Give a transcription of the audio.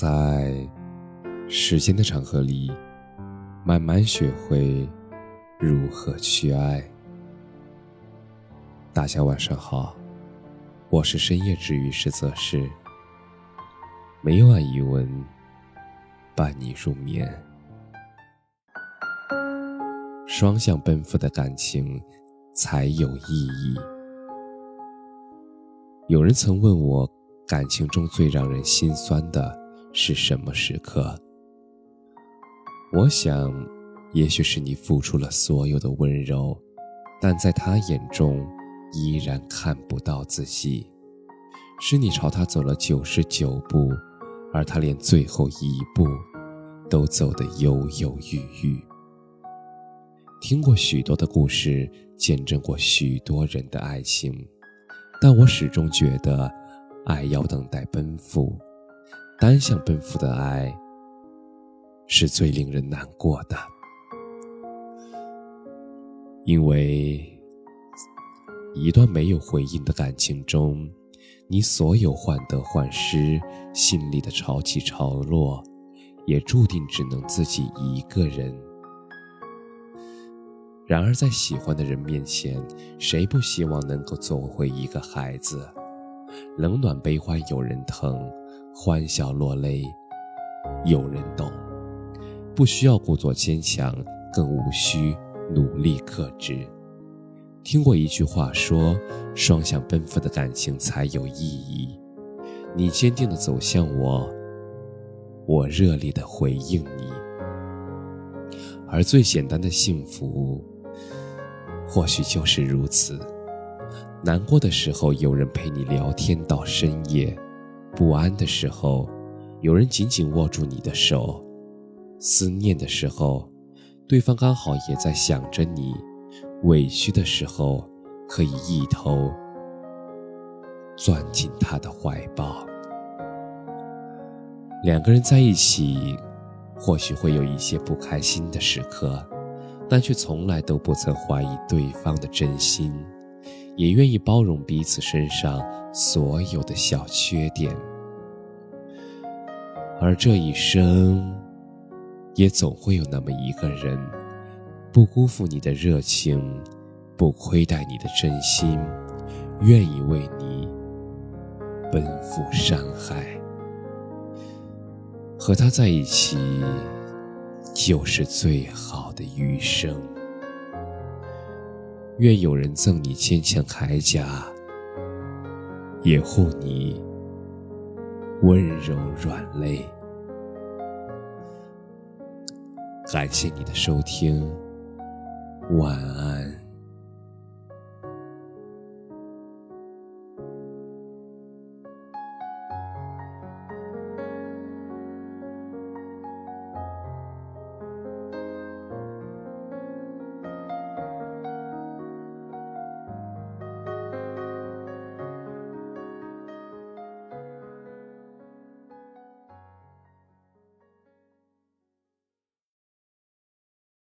在时间的长河里，慢慢学会如何去爱。大家晚上好，我是深夜治愈师泽是，每晚一文伴你入眠。双向奔赴的感情才有意义。有人曾问我，感情中最让人心酸的是什么时刻？我想，也许是你付出了所有的温柔，但在他眼中依然看不到自己；是你朝他走了九十九步，而他连最后一步都走得犹犹豫豫。听过许多的故事，见证过许多人的爱情。但我始终觉得，爱要等待奔赴，单向奔赴的爱是最令人难过的，因为一段没有回应的感情中，你所有患得患失、心里的潮起潮落，也注定只能自己一个人。然而，在喜欢的人面前，谁不希望能够做回一个孩子？冷暖悲欢有人疼，欢笑落泪有人懂。不需要故作坚强，更无需努力克制。听过一句话说：“双向奔赴的感情才有意义。”你坚定地走向我，我热烈地回应你。而最简单的幸福。或许就是如此，难过的时候有人陪你聊天到深夜，不安的时候有人紧紧握住你的手，思念的时候，对方刚好也在想着你，委屈的时候可以一头钻进他的怀抱。两个人在一起，或许会有一些不开心的时刻。但却从来都不曾怀疑对方的真心，也愿意包容彼此身上所有的小缺点。而这一生，也总会有那么一个人，不辜负你的热情，不亏待你的真心，愿意为你奔赴山海。和他在一起。就是最好的余生。愿有人赠你坚强铠甲，也护你温柔软肋。感谢你的收听，晚安。